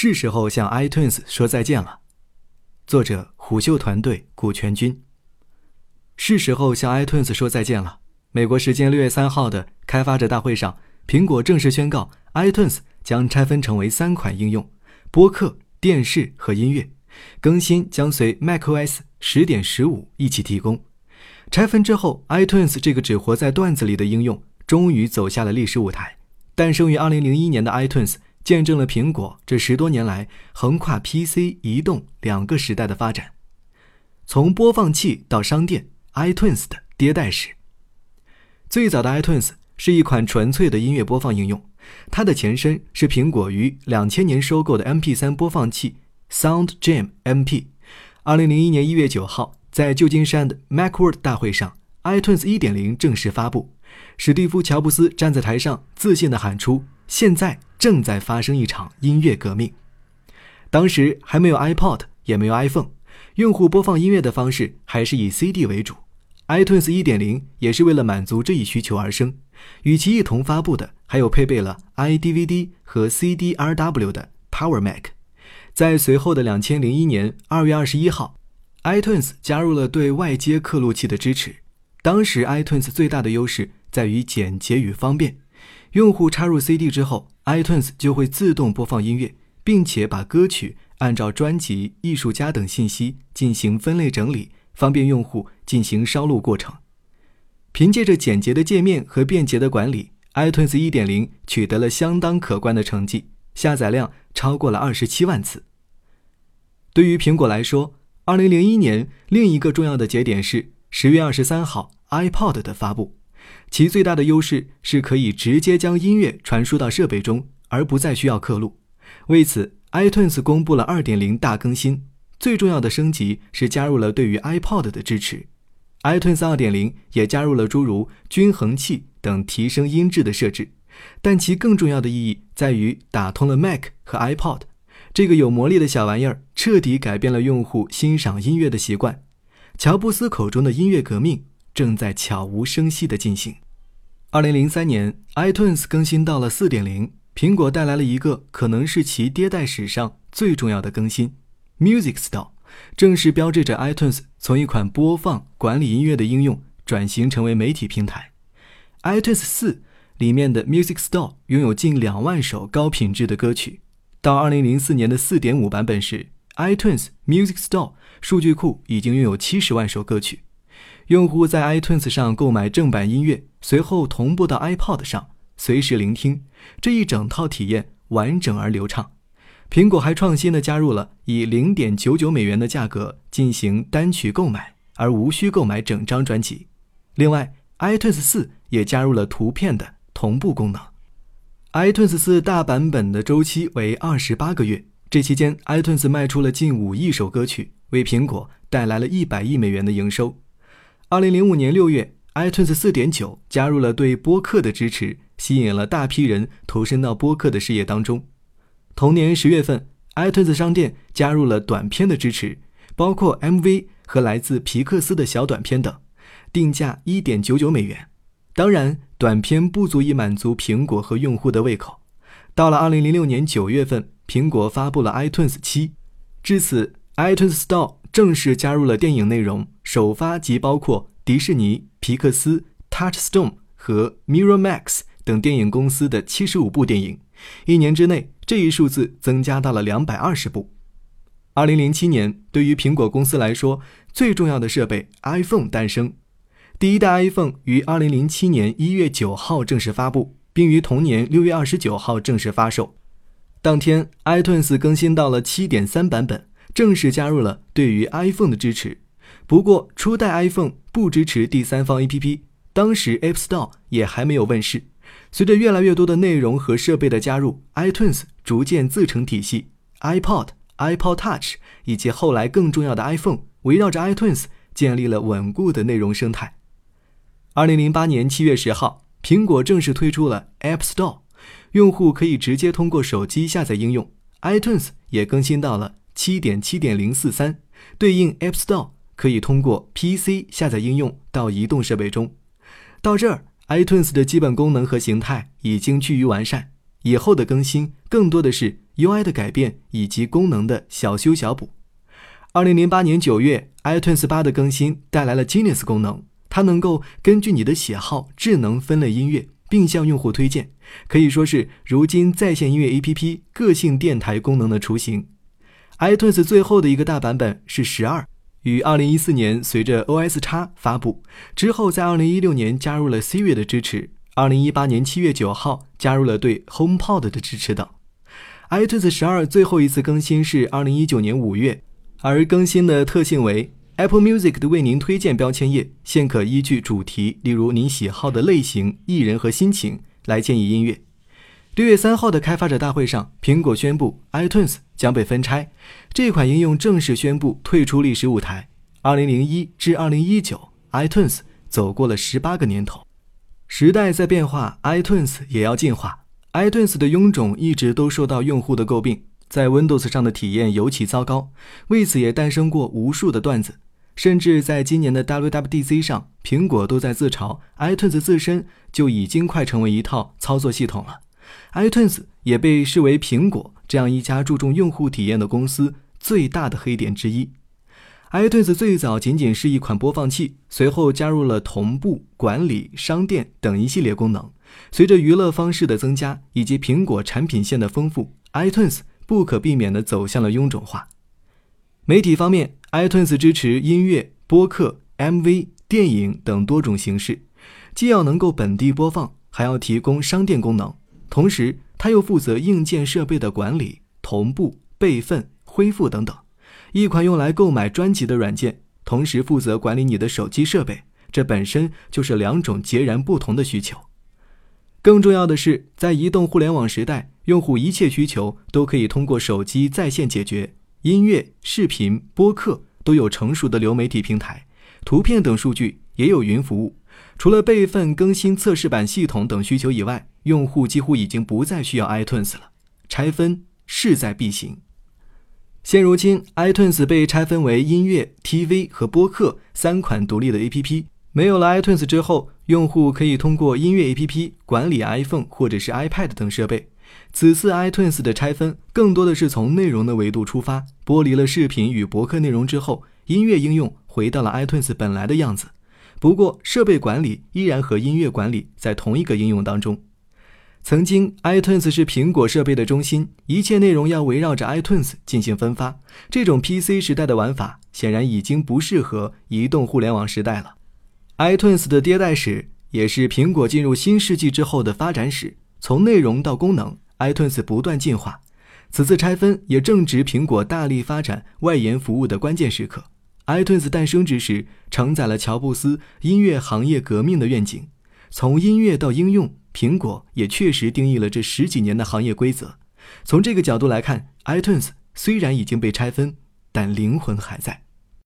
是时候向 iTunes 说再见了。作者：虎嗅团队古全军。是时候向 iTunes 说再见了。美国时间六月三号的开发者大会上，苹果正式宣告，iTunes 将拆分成为三款应用：播客、电视和音乐。更新将随 macOS 十点十五一起提供。拆分之后，iTunes 这个只活在段子里的应用，终于走下了历史舞台。诞生于二零零一年的 iTunes。见证了苹果这十多年来横跨 PC、移动两个时代的发展，从播放器到商店，iTunes 的迭代史。最早的 iTunes 是一款纯粹的音乐播放应用，它的前身是苹果于两千年收购的 MP3 播放器 SoundJam MP。二零零一年一月九号，在旧金山的 MacWorld 大会上，iTunes 一点零正式发布，史蒂夫·乔布斯站在台上，自信地喊出：“现在。”正在发生一场音乐革命。当时还没有 iPod，也没有 iPhone，用户播放音乐的方式还是以 CD 为主。iTunes 1.0也是为了满足这一需求而生。与其一同发布的，还有配备了 iDVD 和 CDRW 的 Power Mac。在随后的2001年2月21号，iTunes 加入了对外接刻录器的支持。当时 iTunes 最大的优势在于简洁与方便。用户插入 CD 之后，iTunes 就会自动播放音乐，并且把歌曲按照专辑、艺术家等信息进行分类整理，方便用户进行烧录过程。凭借着简洁的界面和便捷的管理，iTunes 1.0取得了相当可观的成绩，下载量超过了27万次。对于苹果来说，2001年另一个重要的节点是10月23号 iPod 的发布。其最大的优势是可以直接将音乐传输到设备中，而不再需要刻录。为此，iTunes 公布了2.0大更新。最重要的升级是加入了对于 iPod 的支持。iTunes 2.0也加入了诸如均衡器等提升音质的设置。但其更重要的意义在于打通了 Mac 和 iPod 这个有魔力的小玩意儿，彻底改变了用户欣赏音乐的习惯。乔布斯口中的音乐革命。正在悄无声息地进行。二零零三年，iTunes 更新到了四点零，苹果带来了一个可能是其迭代史上最重要的更新，Music Store，正式标志着 iTunes 从一款播放管理音乐的应用转型成为媒体平台。iTunes 四里面的 Music Store 拥有近两万首高品质的歌曲。到二零零四年的四点五版本时，iTunes Music Store 数据库已经拥有七十万首歌曲。用户在 iTunes 上购买正版音乐，随后同步到 iPod 上，随时聆听，这一整套体验完整而流畅。苹果还创新的加入了以零点九九美元的价格进行单曲购买，而无需购买整张专辑。另外，iTunes 四也加入了图片的同步功能。iTunes 四大版本的周期为二十八个月，这期间 iTunes 卖出了近五亿首歌曲，为苹果带来了一百亿美元的营收。二零零五年六月，iTunes 四点九加入了对播客的支持，吸引了大批人投身到播客的事业当中。同年十月份，iTunes 商店加入了短片的支持，包括 MV 和来自皮克斯的小短片等，定价一点九九美元。当然，短片不足以满足苹果和用户的胃口。到了二零零六年九月份，苹果发布了 iTunes 七，至此，iTunes Store。正式加入了电影内容，首发即包括迪士尼、皮克斯、Touchstone 和 Miramax 等电影公司的七十五部电影。一年之内，这一数字增加到了两百二十部。二零零七年，对于苹果公司来说，最重要的设备 iPhone 诞生。第一代 iPhone 于二零零七年一月九号正式发布，并于同年六月二十九号正式发售。当天，iTunes 更新到了七点三版本。正式加入了对于 iPhone 的支持，不过初代 iPhone 不支持第三方 APP，当时 App Store 也还没有问世。随着越来越多的内容和设备的加入，iTunes 逐渐自成体系，iPod、iPod Touch 以及后来更重要的 iPhone 围绕着 iTunes 建立了稳固的内容生态。二零零八年七月十号，苹果正式推出了 App Store，用户可以直接通过手机下载应用，iTunes 也更新到了。七点七点零四三，对应 App Store 可以通过 PC 下载应用到移动设备中。到这儿，iTunes 的基本功能和形态已经趋于完善。以后的更新更多的是 UI 的改变以及功能的小修小补。二零零八年九月，iTunes 八的更新带来了 Genius 功能，它能够根据你的喜好智能分类音乐，并向用户推荐，可以说是如今在线音乐 APP 个性电台功能的雏形。iTunes 最后的一个大版本是十二，于二零一四年随着 OS X 发布之后，在二零一六年加入了 Siri 的支持，二零一八年七月九号加入了对 HomePod 的支持等。iTunes 十二最后一次更新是二零一九年五月。而更新的特性为 Apple Music 的为您推荐标签页，现可依据主题，例如您喜好的类型、艺人和心情来建议音乐。六月三号的开发者大会上，苹果宣布 iTunes 将被分拆，这款应用正式宣布退出历史舞台。二零零一至二零一九，iTunes 走过了十八个年头。时代在变化，iTunes 也要进化。iTunes 的臃肿一直都受到用户的诟病。在 Windows 上的体验尤其糟糕，为此也诞生过无数的段子。甚至在今年的 WWDC 上，苹果都在自嘲 iTunes 自身就已经快成为一套操作系统了。iTunes 也被视为苹果这样一家注重用户体验的公司最大的黑点之一。iTunes 最早仅仅是一款播放器，随后加入了同步、管理、商店等一系列功能。随着娱乐方式的增加以及苹果产品线的丰富，iTunes。不可避免地走向了臃肿化。媒体方面，iTunes 支持音乐、播客、MV、电影等多种形式，既要能够本地播放，还要提供商店功能。同时，它又负责硬件设备的管理、同步、备份、恢复等等。一款用来购买专辑的软件，同时负责管理你的手机设备，这本身就是两种截然不同的需求。更重要的是，在移动互联网时代。用户一切需求都可以通过手机在线解决，音乐、视频、播客都有成熟的流媒体平台，图片等数据也有云服务。除了备份、更新测试版系统等需求以外，用户几乎已经不再需要 iTunes 了。拆分势在必行。现如今，iTunes 被拆分为音乐、TV 和播客三款独立的 APP。没有了 iTunes 之后，用户可以通过音乐 APP 管理 iPhone 或者是 iPad 等设备。此次 iTunes 的拆分更多的是从内容的维度出发，剥离了视频与博客内容之后，音乐应用回到了 iTunes 本来的样子。不过，设备管理依然和音乐管理在同一个应用当中。曾经，iTunes 是苹果设备的中心，一切内容要围绕着 iTunes 进行分发。这种 PC 时代的玩法显然已经不适合移动互联网时代了。iTunes 的迭代史也是苹果进入新世纪之后的发展史。从内容到功能，iTunes 不断进化。此次拆分也正值苹果大力发展外延服务的关键时刻。iTunes 诞生之时，承载了乔布斯音乐行业革命的愿景。从音乐到应用，苹果也确实定义了这十几年的行业规则。从这个角度来看，iTunes 虽然已经被拆分，但灵魂还在。